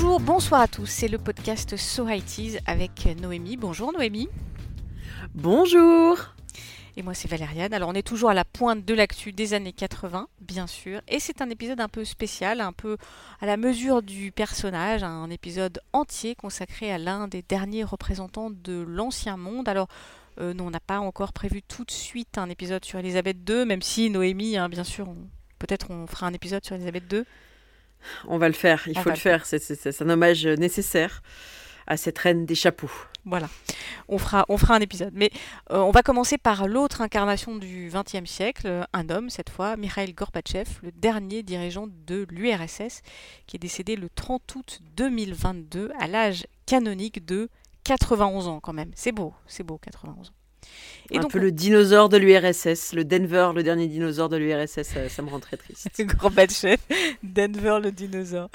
Bonjour, bonsoir à tous, c'est le podcast So It avec Noémie. Bonjour Noémie. Bonjour. Et moi c'est Valériane. Alors on est toujours à la pointe de l'actu des années 80, bien sûr. Et c'est un épisode un peu spécial, un peu à la mesure du personnage, un épisode entier consacré à l'un des derniers représentants de l'ancien monde. Alors euh, nous on n'a pas encore prévu tout de suite un épisode sur Elisabeth II, même si Noémie, hein, bien sûr, peut-être on fera un épisode sur Elisabeth II. On va le faire, il faut le faire, c'est un hommage nécessaire à cette reine des chapeaux. Voilà, on fera, on fera un épisode. Mais euh, on va commencer par l'autre incarnation du XXe siècle, un homme cette fois, Mikhail Gorbatchev, le dernier dirigeant de l'URSS, qui est décédé le 30 août 2022 à l'âge canonique de 91 ans quand même. C'est beau, c'est beau, 91 ans. Et un peu le dinosaure de l'URSS, le Denver, le dernier dinosaure de l'URSS, ça, me rend très triste. Gorbatchev, Denver le dinosaure.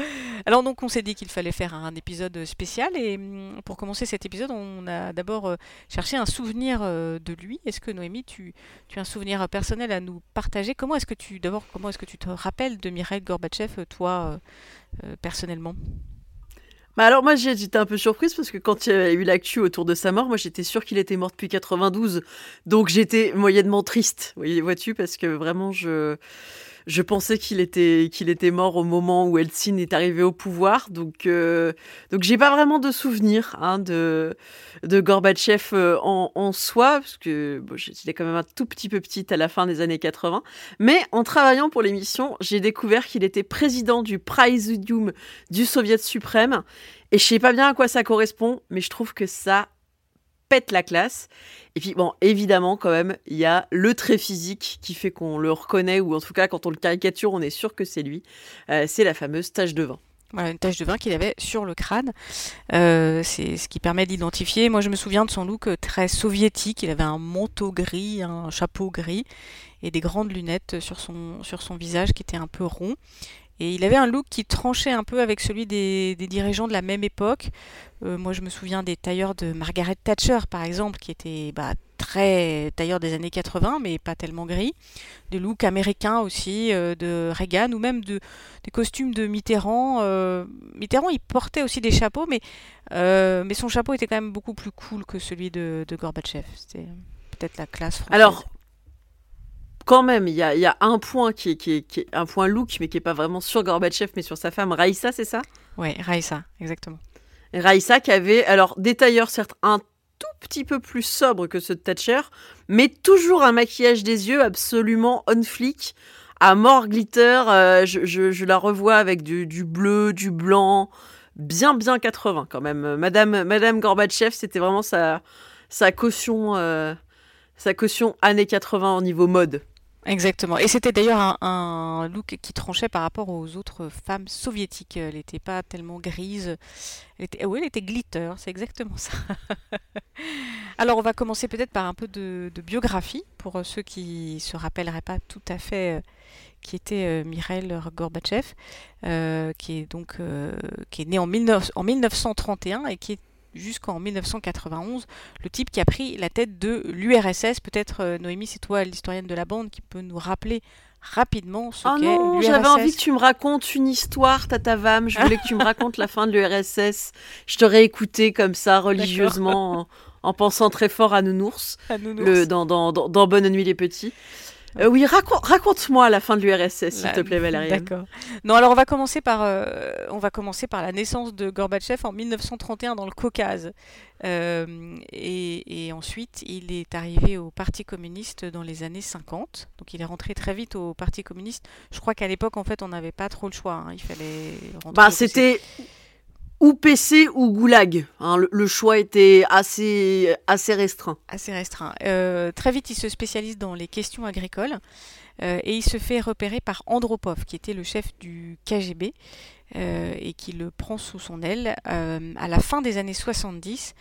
Alors donc on s'est dit qu'il fallait faire un épisode spécial et hum, pour commencer cet épisode on a d'abord euh, cherché un souvenir euh, de lui. Est-ce que Noémie tu, tu as un souvenir personnel à nous partager? Comment est-ce que tu d'abord comment est-ce que tu te rappelles de Mikhail Gorbatchev toi euh, personnellement? Bah alors moi j'étais un peu surprise parce que quand il y a eu l'actu autour de sa mort, moi j'étais sûre qu'il était mort depuis 92. Donc j'étais moyennement triste, vois-tu, parce que vraiment je je pensais qu'il était, était mort au moment où Eltsine est arrivé au pouvoir. Donc, euh, donc j'ai pas vraiment de souvenir hein, de, de Gorbatchev euh, en, soi, parce que j'étais quand même un tout petit peu petite à la fin des années 80. Mais en travaillant pour l'émission, j'ai découvert qu'il était président du Présidium du Soviet suprême. Et je sais pas bien à quoi ça correspond, mais je trouve que ça la classe. Et puis, bon, évidemment, quand même, il y a le trait physique qui fait qu'on le reconnaît, ou en tout cas, quand on le caricature, on est sûr que c'est lui. Euh, c'est la fameuse tache de vin. Voilà, une tache de vin qu'il avait sur le crâne. Euh, c'est ce qui permet d'identifier. Moi, je me souviens de son look très soviétique. Il avait un manteau gris, un chapeau gris et des grandes lunettes sur son, sur son visage qui était un peu rond. Et il avait un look qui tranchait un peu avec celui des, dirigeants de la même époque. Euh, moi, je me souviens des tailleurs de Margaret Thatcher, par exemple, qui étaient bah, très tailleurs des années 80, mais pas tellement gris. Des looks américains aussi, euh, de Reagan, ou même de, des costumes de Mitterrand. Euh, Mitterrand, il portait aussi des chapeaux, mais, mais son chapeau était quand même beaucoup plus cool que celui de, de Gorbatchev. C'était peut-être la classe française. Alors, quand même, il y a, un point qui est, un point look, mais qui est pas vraiment sur Gorbatchev, mais sur sa femme Raïssa, c'est ça? Oui, Raïssa, exactement. Raïssa qui avait, alors, des tailleurs certes un tout petit peu plus sobre que ceux de Thatcher, mais toujours un maquillage des yeux absolument on flick, à mort glitter. Euh, je, la revois avec du, bleu, du blanc, bien bien 80 quand même. Madame, Madame Gorbatchev, c'était vraiment sa, sa caution. Euh, sa caution années 80 au niveau mode. Exactement. Et c'était d'ailleurs un, look qui tranchait par rapport aux autres femmes soviétiques. Elle n'était pas tellement grise. Oui, elle était glitter, c'est exactement ça. Alors on va commencer peut-être par un peu de, biographie pour ceux qui se rappelleraient pas tout à fait euh, qui était euh, Gorbatchev, euh, qui est donc qui est né en, en 1931 et qui est jusqu'en 1991, le type qui a pris la tête de l'URSS. Peut-être, euh, Noémie, c'est toi, l'historienne de la bande, qui peut nous rappeler rapidement ce oh qu'est l'URSS. J'avais envie que tu me racontes une histoire, Tata Vam. Je voulais que tu me racontes la fin de l'URSS. Je t'aurais écouté comme ça, religieusement, en, pensant très fort à Nounours, Le, dans, dans, dans Bonne Nuit les Petits. Euh, oui, raconte, moi la fin de l'URSS, s'il te plaît, Valérie. D'accord. Non, alors on va commencer par, euh, on va commencer par la naissance de Gorbatchev en 1931 dans le Caucase, euh, et, ensuite il est arrivé au Parti communiste dans les années 50. Donc il est rentré très vite au Parti communiste. Je crois qu'à l'époque, en fait, on n'avait pas trop le choix. Hein. Il fallait. Bah, c'était ou PC ou Goulag. Hein, le, choix était assez, restreint. Euh, très vite, il se spécialise dans les questions agricoles euh, et il se fait repérer par Andropov, qui était le chef du KGB euh, et qui le prend sous son aile. à la fin des années 70,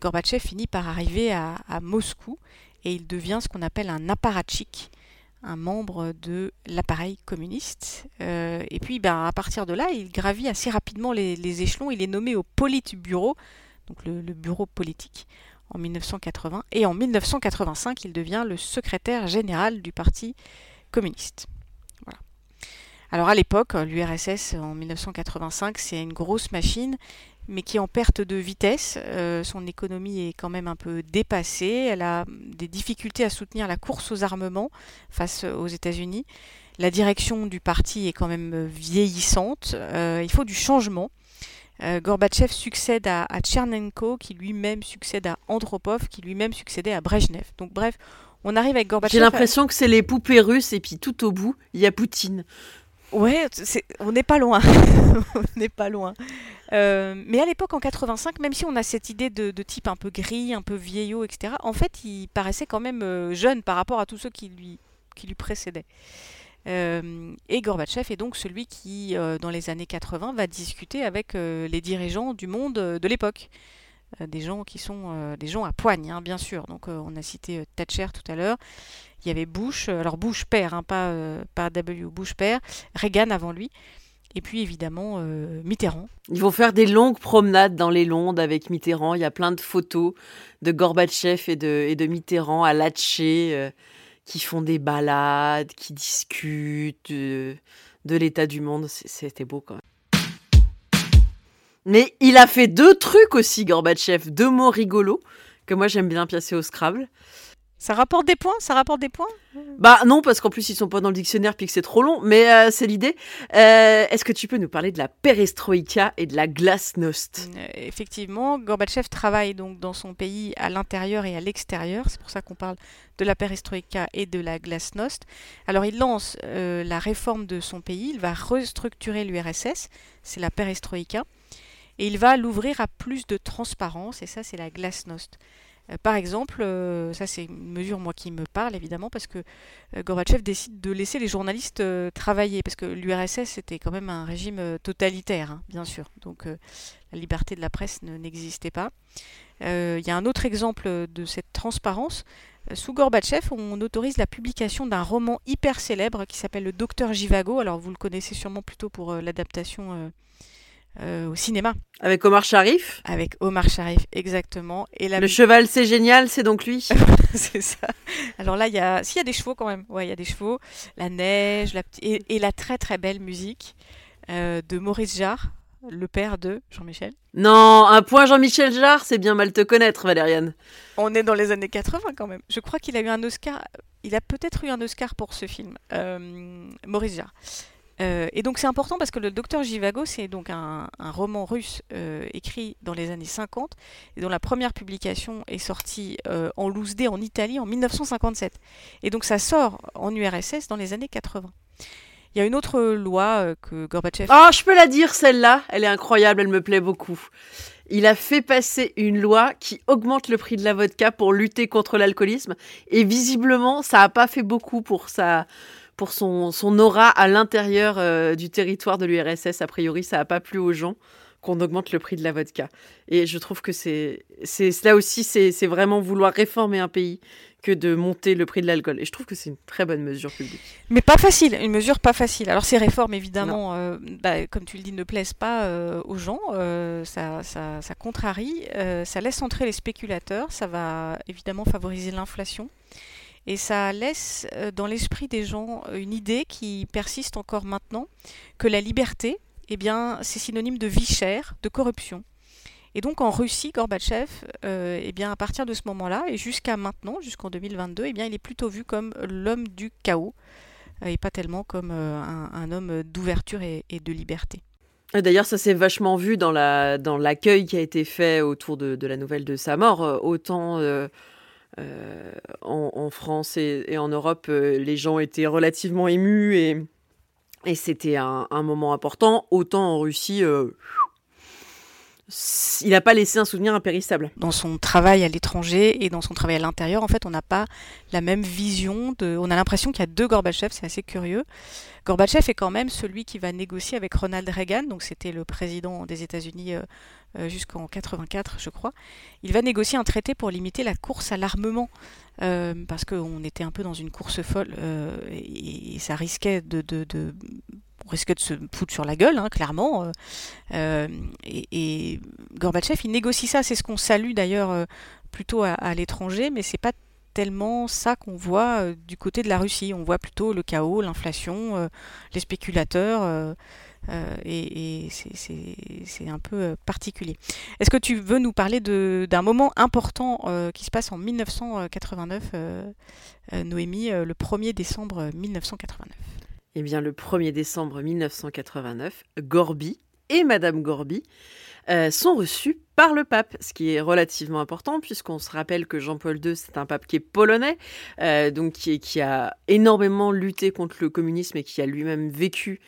Gorbatchev finit par arriver à, à, Moscou et il devient ce qu'on appelle un apparatchik un membre de l'appareil communiste. Euh, et puis, ben, à partir de là, il gravit assez rapidement les, échelons. Il est nommé au Politburo, donc le, bureau politique, en 1980. Et en 1985, il devient le secrétaire général du Parti communiste. Alors à l'époque, l'URSS en 1985, c'est une grosse machine, mais qui est en perte de vitesse. Euh, son économie est quand même un peu dépassée. Elle a des difficultés à soutenir la course aux armements face aux États-Unis. La direction du parti est quand même vieillissante. Euh, il faut du changement. Euh, Gorbatchev succède à, à Tchernenko, qui lui-même succède à Andropov, qui lui-même succédait à Brejnev. Donc bref, on arrive avec Gorbatchev. J'ai l'impression que c'est les poupées russes et puis tout au bout, il y a Poutine. Ouais, on n'est pas loin. on n'est pas loin. Euh, mais à l'époque, en 85, même si on a cette idée de, type un peu gris, un peu vieillot, etc., en fait, il paraissait quand même euh, jeune par rapport à tous ceux qui lui, qui lui précédaient. Euh, et Gorbatchev est donc celui qui, dans les années 80, va discuter avec les dirigeants du monde de l'époque. des gens qui sont des gens à poigne, hein, bien sûr. Donc, on a cité Thatcher tout à l'heure. Il y avait Bush, alors Bush père, hein, pas, pas W, Bush père, Reagan avant lui. Et puis évidemment euh, Mitterrand. Ils vont faire des longues promenades dans les Landes avec Mitterrand. Il y a plein de photos de Gorbatchev et de, Mitterrand à Latché euh, qui font des balades, qui discutent de, l'état du monde. C'était beau quand même. Mais il a fait deux trucs aussi, Gorbatchev, deux mots rigolos que moi j'aime bien piacer au Scrabble. Ça rapporte des points Ça rapporte des points? Bah non, parce qu'en plus ils sont pas dans le dictionnaire puis que c'est trop long, mais euh, c'est l'idée. Euh, est-ce que tu peux nous parler de la perestroïka et de la glasnost? Euh, Effectivement, Gorbatchev travaille donc dans son pays à l'intérieur et à l'extérieur. C'est pour ça qu'on parle de la perestroïka et de la glasnost. Alors il lance la réforme de son pays, il va restructurer l'URSS, c'est la perestroïka, et il va l'ouvrir à plus de transparence, et ça c'est la glasnost. Euh, par exemple, euh, ça c'est une mesure moi qui me parle évidemment parce que euh, Gorbatchev décide de laisser les journalistes travailler parce que l'URSS était quand même un régime totalitaire, hein, bien sûr. Donc la liberté de la presse n'existait pas. Il y a un autre exemple de cette transparence. Sous Gorbatchev, on autorise la publication d'un roman hyper célèbre qui s'appelle Le Docteur Jivago. Alors vous le connaissez sûrement plutôt pour l'adaptation euh, au cinéma. Avec Omar Sharif Avec Omar Sharif, exactement. Et Le cheval, c'est génial, c'est donc lui C'est ça. Alors là, il y a... S'il y a des chevaux quand même. Ouais, il y a des chevaux, la neige, la... Et, et, la très très belle musique euh, de Maurice Jarre, le père de Jean-Michel. Non, un point Jean-Michel Jarre, c'est bien mal te connaître, Valériane. On est dans les années 80 quand même. Je crois qu'il a eu un Oscar. Il a peut-être eu un Oscar pour ce film, euh, Maurice Jarre. Euh, et donc c'est important parce que le Docteur Jivago, c'est donc un, roman russe euh, écrit dans les années 50 et dont la première publication est sortie euh, en loose en Italie en 1957. Et donc ça sort en URSS dans les années 80. Il y a une autre loi que Gorbatchev... Ah, je peux la dire celle-là, elle est incroyable, elle me plaît beaucoup. Il a fait passer une loi qui augmente le prix de la vodka pour lutter contre l'alcoolisme et visiblement ça n'a pas fait beaucoup pour sa pour son, son aura à l'intérieur euh, du territoire de l'URSS. A priori, ça n'a pas plu aux gens qu'on augmente le prix de la vodka. Et je trouve que c'est, c'est là aussi, c'est, vraiment vouloir réformer un pays que de monter le prix de l'alcool. Et je trouve que c'est une très bonne mesure publique. Mais pas facile, une mesure pas facile. Alors ces réformes, évidemment, euh, bah, comme tu le dis, ne plaisent pas euh, aux gens. ça, ça, ça, contrarie, ça laisse entrer les spéculateurs, ça va évidemment favoriser l'inflation. Et ça laisse euh, dans l'esprit des gens euh, une idée qui persiste encore maintenant, que la liberté, eh bien, c'est synonyme de vie chère, de corruption. Et donc en Russie, Gorbatchev, euh, eh bien, à partir de ce moment-là et jusqu'à maintenant, jusqu'en 2022, eh bien, il est plutôt vu comme l'homme du chaos et pas tellement comme un, homme d'ouverture et, de liberté. D'ailleurs, ça s'est vachement vu dans l'accueil qui a été fait autour de, la nouvelle de sa mort. Autant en, France et, en Europe, euh, les gens étaient relativement émus et, et c'était un, moment important. Autant en Russie, euh, il n'a pas laissé un souvenir impérissable. Dans son travail à l'étranger et dans son travail à l'intérieur, en fait, on n'a pas la même vision. On a l'impression qu'il y a deux Gorbatchev, c'est assez curieux. Gorbatchev est quand même celui qui va négocier avec Ronald Reagan, donc c'était le président des États-Unis euh, euh, jusqu'en 84, je crois. Il va négocier un traité pour limiter la course à l'armement, euh, parce qu'on était un peu dans une course folle et, ça risquait de, on risquait de se foutre sur la gueule, hein, clairement. et, Gorbatchev, il négocie ça, c'est ce qu'on salue d'ailleurs plutôt à, l'étranger, mais c'est pas tellement ça qu'on voit du côté de la Russie. On voit plutôt le chaos, l'inflation, les spéculateurs. et, c'est un peu particulier. Est-ce que tu veux nous parler d'un moment important qui se passe en 1989, Noémie, le 1er décembre 1989 Eh bien, le 1er décembre 1989, Gorby et Madame Gorby sont reçus par le pape, ce qui est relativement important puisqu'on se rappelle que Jean-Paul II, c'est un pape qui est polonais, donc qui, a énormément lutté contre le communisme et qui a lui-même vécu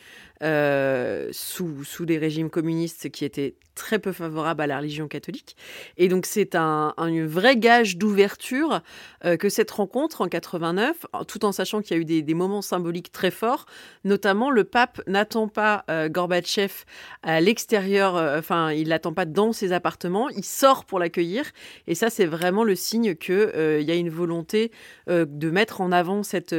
euh, sous, des régimes communistes qui étaient très peu favorables à la religion catholique. Et donc c'est un, vrai gage d'ouverture euh, que cette rencontre en 89, tout en sachant qu'il y a eu des, moments symboliques très forts, notamment le pape n'attend pas euh, Gorbatchev à l'extérieur, enfin il l'attend pas dans ses appartements, il sort pour l'accueillir. Et ça c'est vraiment le signe qu'il il y a une volonté de mettre en avant cette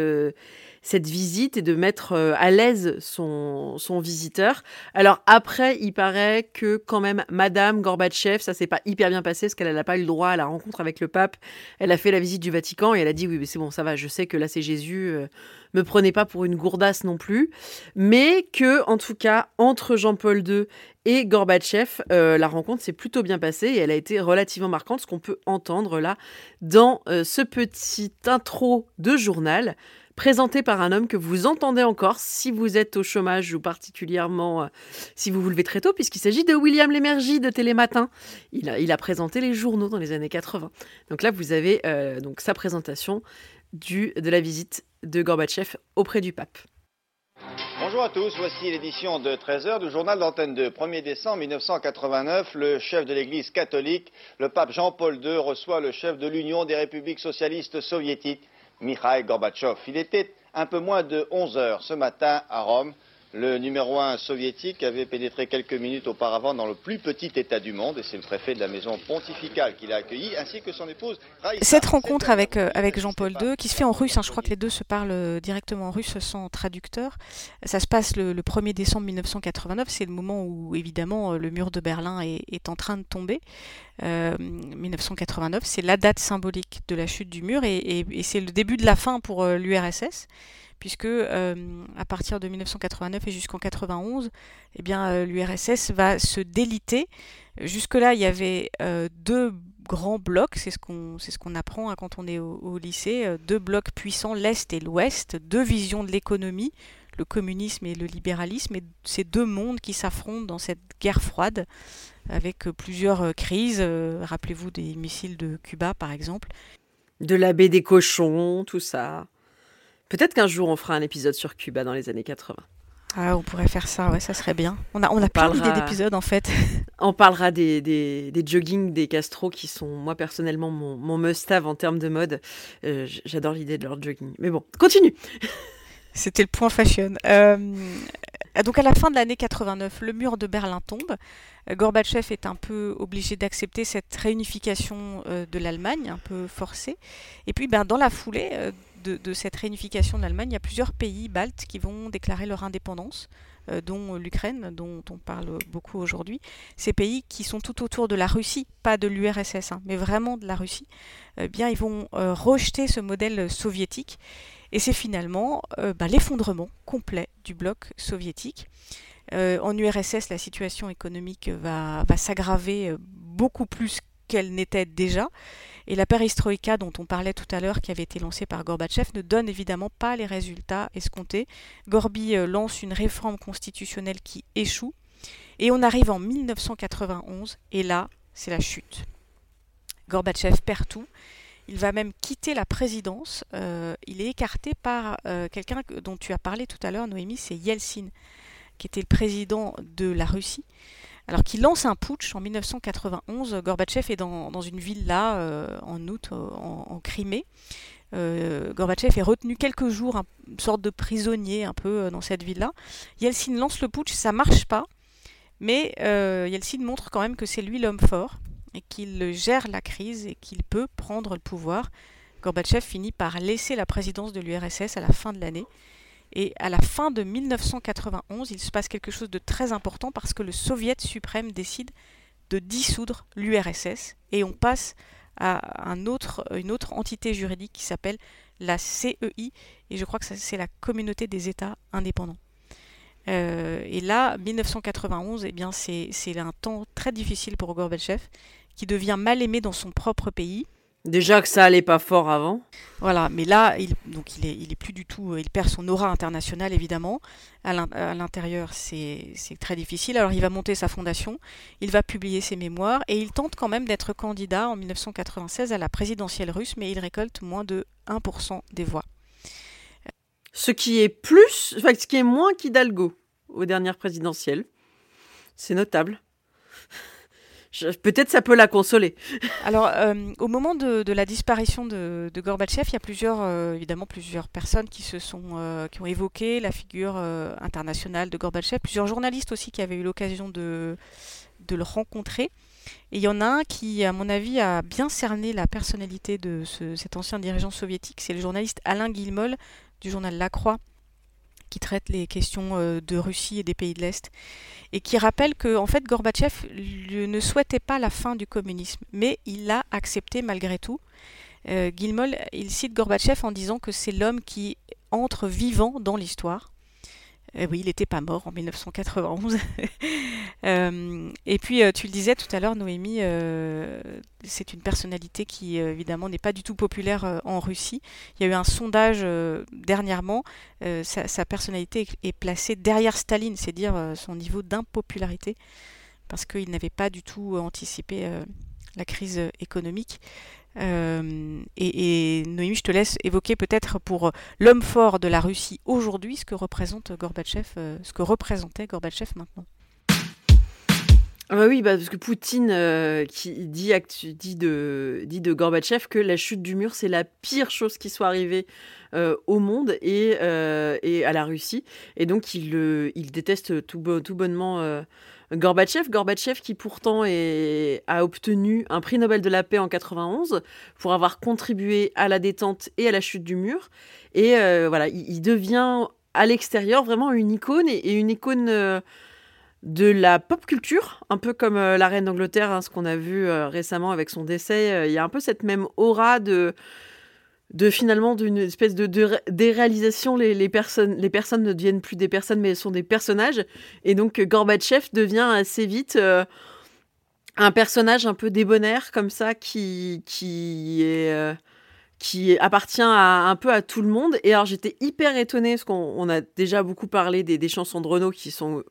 cette visite et de mettre euh, à l'aise son, visiteur. Alors après, il paraît que quand même Madame Gorbatchev, ça s'est pas hyper bien passé parce qu'elle n'a pas eu le droit à la rencontre avec le pape. Elle a fait la visite du Vatican et elle a dit oui mais c'est bon ça va, je sais que là c'est Jésus, euh, me prenez pas pour une gourdasse non plus, mais que en tout cas entre Jean-Paul II et Gorbatchev, euh, la rencontre s'est plutôt bien passée et elle a été relativement marquante, ce qu'on peut entendre là dans ce petit intro de journal présenté par un homme que vous entendez encore si vous êtes au chômage ou particulièrement euh, si vous vous levez très tôt, puisqu'il s'agit de William Lémergie de Télématin. Il a, présenté les journaux dans les années 80. Donc là, vous avez euh, donc sa présentation de la visite de Gorbatchev auprès du pape. Bonjour à tous, voici l'édition de 13h du journal d'antenne de 1er décembre 1989. Le chef de l'Église catholique, le pape Jean-Paul II, reçoit le chef de l'Union des républiques socialistes soviétiques, Mikhail Gorbatchev. Il était un peu moins de 11 heures ce matin à Rome. Le numéro un soviétique avait pénétré quelques minutes auparavant dans le plus petit État du monde, et c'est le préfet de la maison pontificale qui l'a accueilli, ainsi que son épouse. Cette rencontre avec, euh, Jean-Paul II, qui se fait en russe, hein, je crois que les deux se parlent euh, directement en russe sans traducteur, ça se passe le, 1er décembre 1989, c'est le moment où évidemment euh, le mur de Berlin est, en train de tomber. 1989, c'est la date symbolique de la chute du mur, et, et c'est le début de la fin pour l'URSS puisque euh, à partir de 1989 et jusqu'en 91, eh euh, l'URSS va se déliter. Jusque-là, il y avait euh, deux grands blocs, c'est ce qu'on ce qu'on apprend hein, quand on est au, lycée, deux blocs puissants, l'Est et l'Ouest, deux visions de l'économie, le communisme et le libéralisme, et ces deux mondes qui s'affrontent dans cette guerre froide, avec plusieurs crises, rappelez-vous des missiles de Cuba par exemple. De la baie des cochons, tout ça. Peut-être qu'un jour on fera un épisode sur Cuba dans les années 80. Ah, on pourrait faire ça, ouais, ça serait bien. On a, on a plein d'idées d'épisodes en fait. On parlera des, des, des joggings des Castro qui sont, moi personnellement, mon, mon must-have en termes de mode. Euh, j'adore l'idée de leur jogging. Mais bon, continue C'était le point fashion. Euh, donc à la fin de l'année 89, le mur de Berlin tombe. Gorbatchev est un peu obligé d'accepter cette réunification euh, de l'Allemagne, un peu forcée. Et puis ben, dans la foulée, de, cette réunification de l'Allemagne, il y a plusieurs pays baltes qui vont déclarer leur indépendance, euh, dont l'Ukraine, dont on parle beaucoup aujourd'hui. Ces pays qui sont tout autour de la Russie, pas de l'URSS, hein, mais vraiment de la Russie, eh bien, ils vont euh, rejeter ce modèle soviétique. Et c'est finalement euh, bah, l'effondrement complet du bloc soviétique. en URSS, la situation économique va s'aggraver beaucoup plus qu'elle n'était déjà. Et la perestroïka dont on parlait tout à l'heure, qui avait été lancée par Gorbatchev, ne donne évidemment pas les résultats escomptés. Gorby euh, lance une réforme constitutionnelle qui échoue. Et on arrive en 1991, et là, c'est la chute. Gorbatchev perd tout. Il va même quitter la présidence. Euh, il est écarté par euh, quelqu'un dont tu as parlé tout à l'heure, Noémie, c'est Yeltsin, qui était le président de la Russie alors qu'il lance un putsch en 1991. Gorbatchev est dans, une ville là, euh, en août, euh, en, Crimée. Euh, Gorbatchev est retenu quelques jours, une sorte de prisonnier un peu dans cette ville-là. Yeltsin lance le putsch, ça marche pas, mais Yeltsin montre quand même que c'est lui l'homme fort et qu'il gère la crise et qu'il peut prendre le pouvoir. Gorbatchev finit par laisser la présidence de l'URSS à la fin de l'année et à la fin de 1991, il se passe quelque chose de très important parce que le Soviet suprême décide de dissoudre l'URSS et on passe à une autre entité juridique qui s'appelle la CEI, et je crois que c'est la communauté des États indépendants. Euh, et là, 1991, eh c'est un temps très difficile pour Gorbatchev, qui devient mal aimé dans son propre pays. Déjà que ça allait pas fort avant. Voilà, mais là, il, donc il est, il est plus du tout, il perd son aura internationale évidemment. À l'intérieur, c'est très difficile. Alors il va monter sa fondation, il va publier ses mémoires et il tente quand même d'être candidat en 1996 à la présidentielle russe, mais il récolte moins de 1% des voix. Ce qui est plus, enfin, ce qui est moins qu'Hidalgo aux dernières présidentielles. C'est notable. Peut-être ça peut la consoler. Alors, euh, au moment de, la disparition de, Gorbatchev, il y a plusieurs, euh, évidemment, plusieurs personnes qui se sont, euh, qui ont évoqué la figure internationale de Gorbatchev. Plusieurs journalistes aussi qui avaient eu l'occasion de, de le rencontrer. Et il y en a un qui, à mon avis, a bien cerné la personnalité de cet ancien dirigeant soviétique. C'est le journaliste Alain Guillemol du journal La Croix, qui traite les questions de Russie et des pays de l'Est et qui rappelle que en fait Gorbatchev ne souhaitait pas la fin du communisme, mais il l'a accepté malgré tout. Euh, il cite Gorbatchev en disant que c'est l'homme qui entre vivant dans l'histoire. Euh, oui, il n'était pas mort en 1991. Euh, et puis, euh, tu le disais tout à l'heure, Noémie, c'est une personnalité qui, évidemment, n'est pas du tout populaire en Russie. Il y a eu un sondage dernièrement. Sa, personnalité est, placée derrière Staline, c'est dire son niveau d'impopularité, parce qu'il n'avait pas du tout anticipé la crise économique. Euh, et, Noémie, je te laisse évoquer peut-être pour l'homme fort de la Russie aujourd'hui ce que représente Gorbatchev, euh, ce que représentait Gorbatchev maintenant. Ah bah oui, parce que Poutine euh, qui dit, de, Gorbatchev que la chute du mur, c'est la pire chose qui soit arrivée au monde et, et, à la Russie. Et donc, il, déteste tout bonnement Gorbatchev, qui pourtant a obtenu un prix Nobel de la paix en 91 pour avoir contribué à la détente et à la chute du mur. Et euh, voilà, il, devient à l'extérieur vraiment une icône et, une icône euh, de la pop culture, un peu comme euh, la reine d'Angleterre, hein, ce qu'on a vu récemment avec son décès. Il y a un peu cette même aura de de finalement d'une espèce de, déréalisation, les, personnes, les personnes ne deviennent plus des personnes, mais elles sont des personnages. Et donc Gorbatchev devient assez vite euh, un personnage un peu débonnaire comme ça qui. Euh, qui appartient à, un peu à tout le monde. Et alors j'étais hyper étonnée, parce qu'on a déjà beaucoup parlé des, des, chansons de Renault qui sont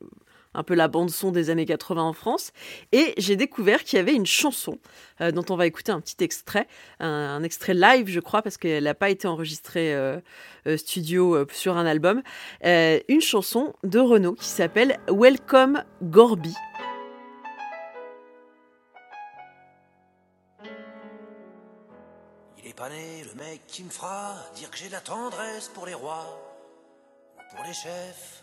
un peu la bande son des années 80 en France. Et j'ai découvert qu'il y avait une chanson euh, dont on va écouter un petit extrait, un, extrait live, je crois, parce qu'elle n'a pas été enregistrée euh, euh, studio sur un album. une chanson de Renault qui s'appelle Welcome Gorby. Il est pas né le mec qui me dire que j'ai la tendresse pour les rois ou pour les chefs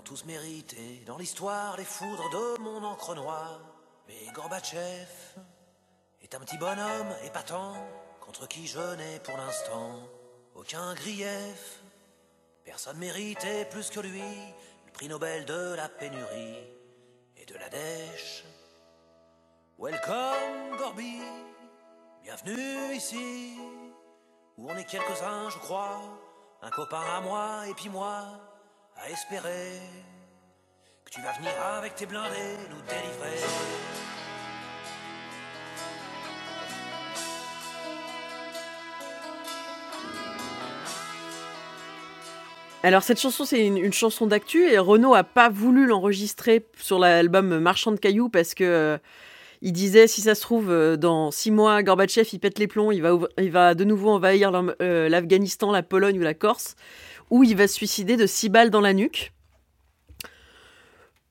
tous mérité dans l'histoire les foudres de mon encre noire. Mais Gorbatchev est un petit bonhomme épatant contre qui je n'ai pour l'instant aucun grief. Personne méritait plus que lui le prix Nobel de la pénurie et de la dèche. Welcome Gorby, bienvenue ici, où on est quelques-uns, je crois, un copain à moi et puis moi à espérer que tu vas venir avec tes blindés nous délivrer. Alors cette chanson c'est une, chanson d'actu et Renaud a pas voulu l'enregistrer sur l'album Marchand de cailloux parce que euh, il disait si ça se trouve euh, dans six mois Gorbatchev il pète les plombs il va de nouveau envahir euh, l'Afghanistan la Pologne ou la Corse où il va se suicider de six balles dans la nuque.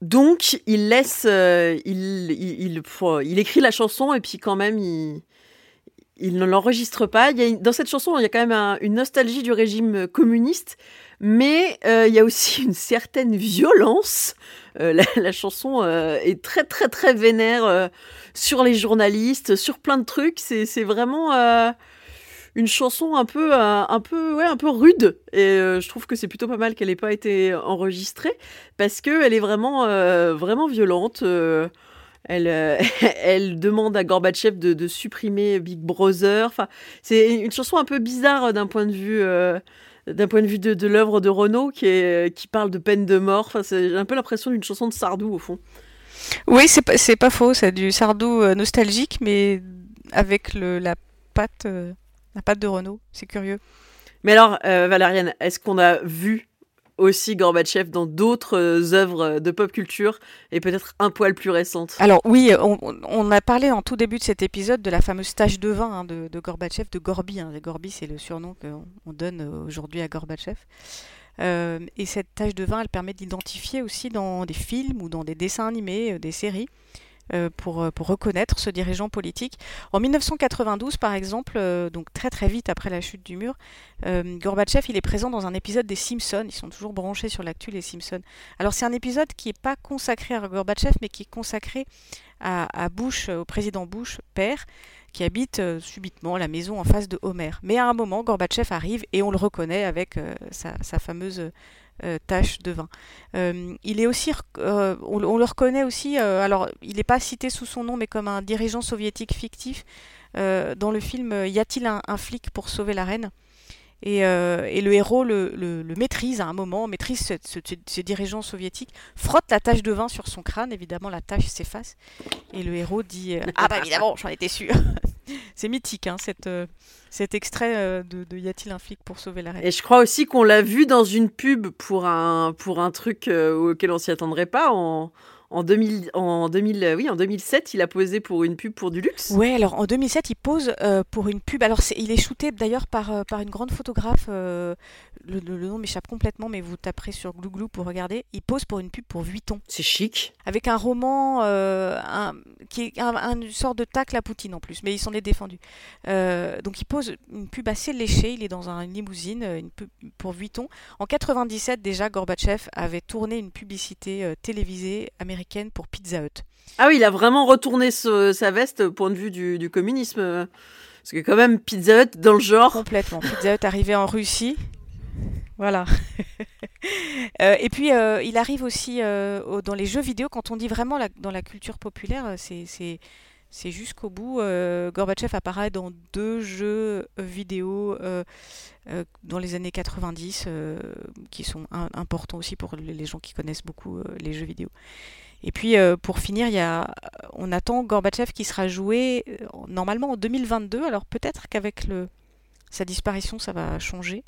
Donc, il laisse, euh, il, écrit la chanson et puis quand même, il, ne l'enregistre pas. Dans cette chanson, il y a quand même une nostalgie du régime communiste, mais euh, il y a aussi une certaine violence. Euh, la, chanson est très, très, très vénère sur les journalistes, sur plein de trucs. C'est vraiment une chanson un peu, euh, un peu, ouais, un peu rude. Et euh, je trouve que c'est plutôt pas mal qu'elle n'ait pas été enregistrée parce qu'elle est vraiment, euh, vraiment violente. Elle, elle demande à Gorbatchev de, supprimer Big Brother. Enfin, c'est une chanson un peu bizarre d'un point de vue, d'un point de vue de, l'œuvre de Renaud qui, est, qui parle de peine de mort. Enfin, j'ai un peu l'impression d'une chanson de Sardou au fond. Oui, c'est pas, pas faux, c'est du Sardou nostalgique, mais avec le, la patte, la patte de Renault. C'est curieux. Mais alors, euh, Valériane, est-ce qu'on a vu aussi Gorbatchev dans d'autres euh, œuvres de pop culture et peut-être un poil plus récentes? Alors oui, on, on a parlé en tout début de cet épisode de la fameuse tache de vin hein, de, de Gorbatchev, de Gorby. Hein. Gorby, c'est le surnom qu'on on donne euh, aujourd'hui à Gorbatchev. Euh, et cette tache de vin, elle permet d'identifier aussi dans des films ou dans des dessins animés, des séries, euh, pour, euh, pour reconnaître ce dirigeant politique. En 1992, par exemple, euh, donc très très vite après la chute du mur, euh, Gorbatchev, il est présent dans un épisode des Simpsons. Ils sont toujours branchés sur l'actu, les Simpsons. Alors c'est un épisode qui n'est pas consacré à Gorbatchev, mais qui est consacré à, Bush, au président Bush, père, qui habite euh, subitement la maison en face de Homer. Mais à un moment, Gorbatchev arrive et on le reconnaît avec euh, sa fameuse euh, tache de vin. Euh, il est aussi, euh, on, on le reconnaît aussi. euh, alors, il n'est pas cité sous son nom, mais comme un dirigeant soviétique fictif dans le film Y a-t-il un, un flic pour sauver la reine? Et, et le héros le, le- le maîtrise à un moment, maîtrise ce, ce- ce dirigeant soviétique, frotte la tache de vin sur son crâne, évidemment la tache s'efface, et le héros dit Ah bah évidemment, j'en étais sûr C'est mythique, hein, cette, euh, cet extrait euh, de, de Y a-t-il un flic pour sauver la reine? Et je crois aussi qu'on l'a vu dans une pub pour un, pour un truc euh, auquel on s'y attendrait pas. En, en, 2000, en, 2000, euh, oui, en 2007, il a posé pour une pub pour du luxe. Ouais, alors en 2007, il pose euh, pour une pub. Alors il est shooté d'ailleurs par, par une grande photographe. euh, le, le- le nom m'échappe complètement, mais vous taperez sur Glouglou pour regarder. Il pose pour une pub pour Vuitton. C'est chic. avec un roman euh, un- qui est un, un- une sorte de tacle à Poutine en plus, mais il s'en est défendu. Euh, donc il pose une pub assez léchée, il est dans un- une limousine, euh, une pub pour Vuitton. En 97 déjà, Gorbatchev avait tourné une publicité euh, télévisée américaine pour Pizza Hut. Ah oui, il a vraiment retourné ce- sa veste au point de vue du, du communisme. Parce que quand même, Pizza Hut, dans le genre... Complètement. Pizza Hut arrivé en Russie. Voilà. Euh, et puis, euh, il arrive aussi euh, dans les jeux vidéo. Quand on dit vraiment dans la culture populaire, c'est, jusqu'au bout. Gorbatchev apparaît dans deux jeux vidéo dans les années 90 euh, qui sont importants aussi pour les gens qui connaissent beaucoup les jeux vidéo. Et puis, pour finir, y a, on attend Gorbatchev qui sera joué normalement en 2022. Alors peut-être qu'avec sa disparition, ça va changer.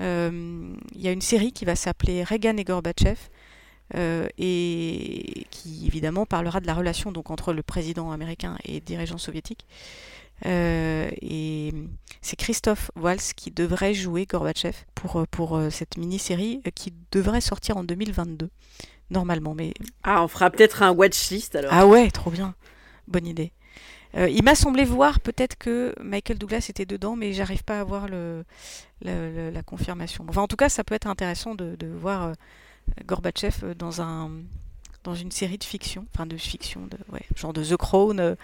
Euh, Il y a une série qui va s'appeler Reagan et Gorbatchev euh, et qui évidemment parlera de la relation donc entre le président américain et le dirigeant soviétique. Euh, et c'est Christophe Waltz qui devrait jouer Gorbatchev pour, pour euh, cette mini-série euh, qui devrait sortir en 2022 normalement. Mais Ah, on fera peut-être un watchlist alors. ah ouais, trop bien. Bonne idée. Euh, il m'a semblé voir peut-être que Michael Douglas était dedans, mais j'arrive pas à voir la confirmation. Enfin, en tout cas, ça peut être intéressant de, voir euh, Gorbatchev dans un dans une série de fiction, enfin de fiction, de, genre de The Crown, euh,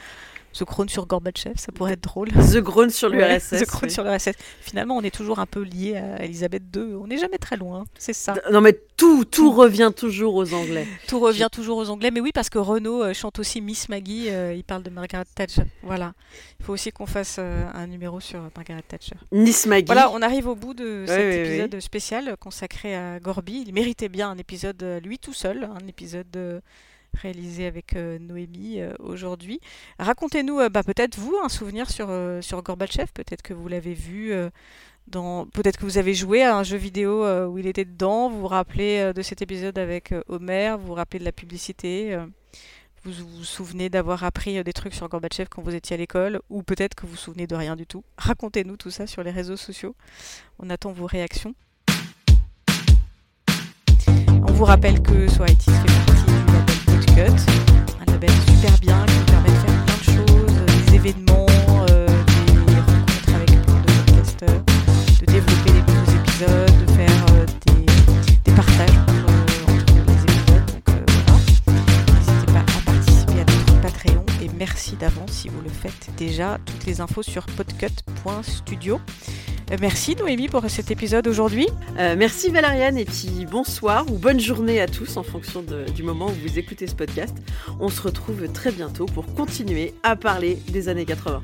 The Crown sur Gorbatchev, ça pourrait être drôle. The Grown sur Ouais, l'URSS. The Crown oui. sur l'URSS. Finalement, on est toujours un peu lié à Elisabeth II. On n'est jamais très loin, c'est ça. Non mais tout, tout revient toujours aux Anglais. Tout revient toujours aux Anglais, mais oui, parce que Renaud euh, chante aussi Miss Maggie, euh, il parle de Margaret Thatcher. Voilà. Il faut aussi qu'on fasse euh, un numéro sur Margaret Thatcher. Nice Maggie. Voilà, on arrive au bout de cet oui, oui. épisode spécial consacré à Gorby. Il méritait bien un épisode lui tout seul, un épisode euh, réalisé avec euh, Noémie euh, aujourd'hui. Racontez-nous euh, bah, peut-être vous un souvenir sur, sur Gorbatchev, peut-être que vous l'avez vu. dans... Peut-être que vous avez joué à un jeu vidéo où il était dedans, vous vous rappelez de cet épisode avec Homer, vous vous rappelez de la publicité, vous vous souvenez d'avoir appris des trucs sur Gorbatchev quand vous étiez à l'école, ou peut-être que vous vous souvenez de rien du tout. Racontez-nous tout ça sur les réseaux sociaux. On attend vos réactions. On vous rappelle que Soirity fait partie Podcut, un label super bien qui nous permet de faire plein de choses, euh, des événements, euh, des rencontres avec plein de podcasteurs, de développer des nouveaux épisodes, de faire euh, des, partages entre, les épisodes. Donc voilà. N'hésitez pas à participer à notre Patreon et merci d'avance si vous le faites déjà. Toutes les infos sur podcut.studio. Euh, merci Noémie pour cet épisode aujourd'hui. Euh, merci Valériane et puis bonsoir ou bonne journée à tous en fonction du moment où vous écoutez ce podcast. On se retrouve très bientôt pour continuer à parler des années 80.